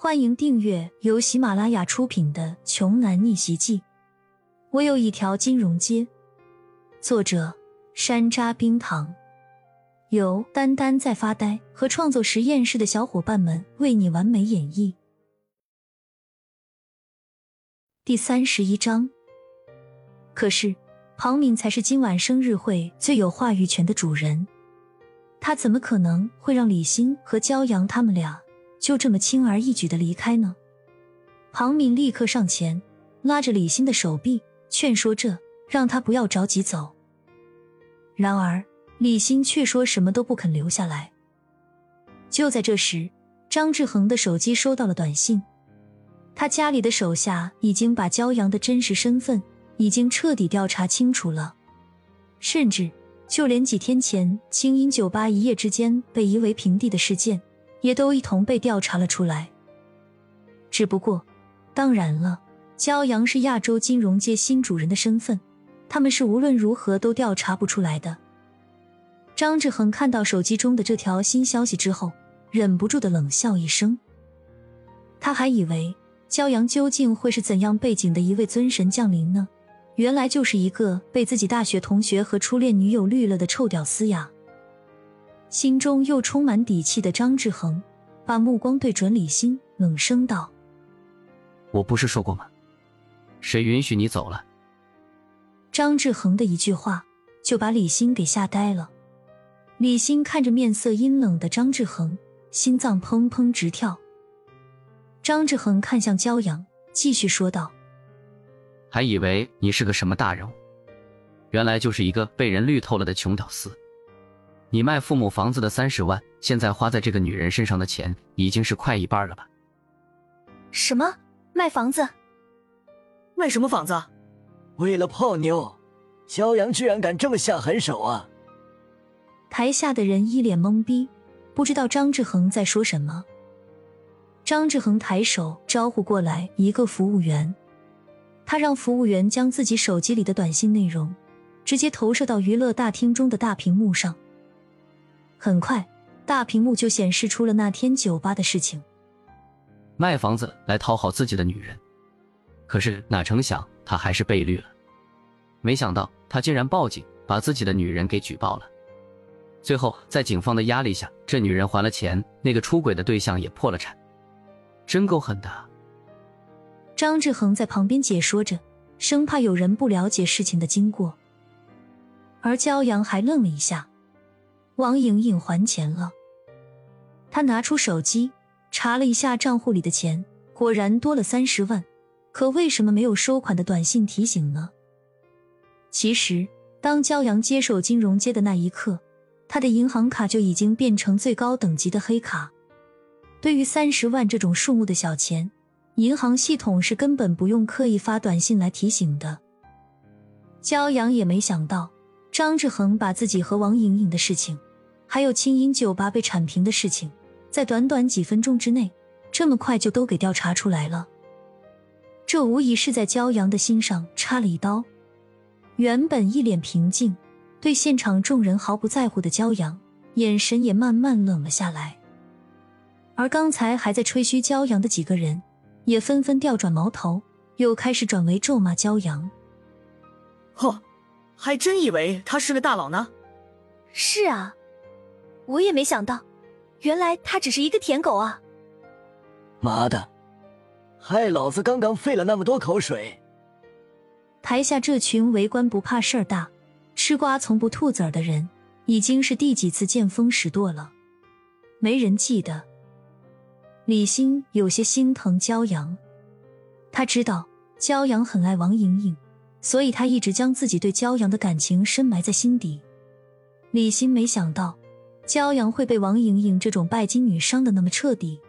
欢迎订阅由喜马拉雅出品的《穷男逆袭记》。我有一条金融街，作者山楂冰糖，由丹丹在发呆和创作实验室的小伙伴们为你完美演绎。第三十一章。可是庞敏才是今晚生日会最有话语权的主人，他怎么可能会让李欣和骄阳他们俩？就这么轻而易举的离开呢？庞敏立刻上前拉着李欣的手臂，劝说着让他不要着急走。然而李欣却说什么都不肯留下来。就在这时，张志恒的手机收到了短信，他家里的手下已经把焦阳的真实身份已经彻底调查清楚了，甚至就连几天前清音酒吧一夜之间被夷为平地的事件。也都一同被调查了出来。只不过，当然了，骄阳是亚洲金融界新主人的身份，他们是无论如何都调查不出来的。张志恒看到手机中的这条新消息之后，忍不住的冷笑一声。他还以为骄阳究竟会是怎样背景的一位尊神降临呢？原来就是一个被自己大学同学和初恋女友绿了的臭屌丝呀！心中又充满底气的张志恒，把目光对准李欣，冷声道：“我不是说过吗？谁允许你走了？”张志恒的一句话就把李欣给吓呆了。李欣看着面色阴冷的张志恒，心脏砰砰直跳。张志恒看向骄阳，继续说道：“还以为你是个什么大人物，原来就是一个被人绿透了的穷屌丝。”你卖父母房子的三十万，现在花在这个女人身上的钱已经是快一半了吧？什么卖房子？卖什么房子？为了泡妞，肖阳居然敢这么下狠手啊！台下的人一脸懵逼，不知道张志恒在说什么。张志恒抬手招呼过来一个服务员，他让服务员将自己手机里的短信内容直接投射到娱乐大厅中的大屏幕上。很快，大屏幕就显示出了那天酒吧的事情。卖房子来讨好自己的女人，可是哪成想他还是被绿了。没想到他竟然报警，把自己的女人给举报了。最后在警方的压力下，这女人还了钱，那个出轨的对象也破了产。真够狠的！张志恒在旁边解说着，生怕有人不了解事情的经过。而骄阳还愣了一下。王莹莹还钱了。他拿出手机查了一下账户里的钱，果然多了三十万。可为什么没有收款的短信提醒呢？其实，当骄阳接手金融街的那一刻，他的银行卡就已经变成最高等级的黑卡。对于三十万这种数目的小钱，银行系统是根本不用刻意发短信来提醒的。骄阳也没想到，张志恒把自己和王莹莹的事情。还有清音酒吧被铲平的事情，在短短几分钟之内，这么快就都给调查出来了。这无疑是在骄阳的心上插了一刀。原本一脸平静、对现场众人毫不在乎的骄阳，眼神也慢慢冷了下来。而刚才还在吹嘘骄阳的几个人，也纷纷调转矛头，又开始转为咒骂骄阳。呵，还真以为他是个大佬呢。是啊。我也没想到，原来他只是一个舔狗啊！妈的，害老子刚刚费了那么多口水。台下这群围观不怕事儿大、吃瓜从不吐籽儿的人，已经是第几次见风使舵了？没人记得。李欣有些心疼骄阳，他知道骄阳很爱王莹莹，所以他一直将自己对骄阳的感情深埋在心底。李欣没想到。骄阳会被王莹莹这种拜金女伤的那么彻底，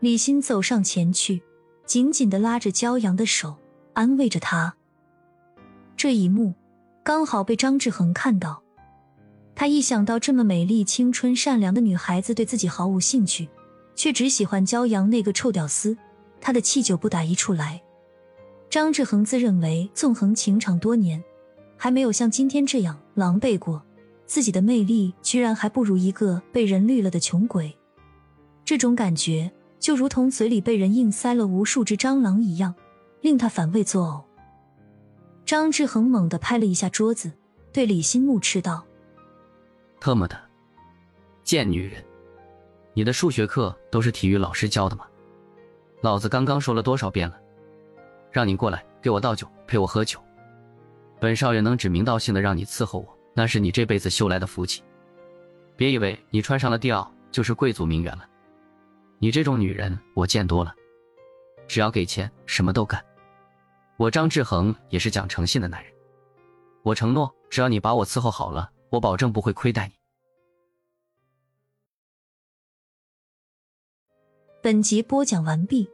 李欣走上前去，紧紧的拉着骄阳的手，安慰着他。这一幕刚好被张志恒看到，他一想到这么美丽、青春、善良的女孩子对自己毫无兴趣，却只喜欢骄阳那个臭屌丝，他的气就不打一处来。张志恒自认为纵横情场多年，还没有像今天这样狼狈过。自己的魅力居然还不如一个被人绿了的穷鬼，这种感觉就如同嘴里被人硬塞了无数只蟑螂一样，令他反胃作呕。张志恒猛地拍了一下桌子，对李欣怒斥道：“特么的，贱女人！你的数学课都是体育老师教的吗？老子刚刚说了多少遍了，让你过来给我倒酒，陪我喝酒。本少爷能指名道姓的让你伺候我，那是你这辈子修来的福气。别以为你穿上了地袄就是贵族名媛了。你这种女人我见多了，只要给钱，什么都干。我张志恒也是讲诚信的男人，我承诺，只要你把我伺候好了，我保证不会亏待你。”本集播讲完毕，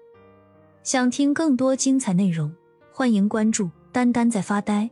想听更多精彩内容，欢迎关注“丹丹在发呆”。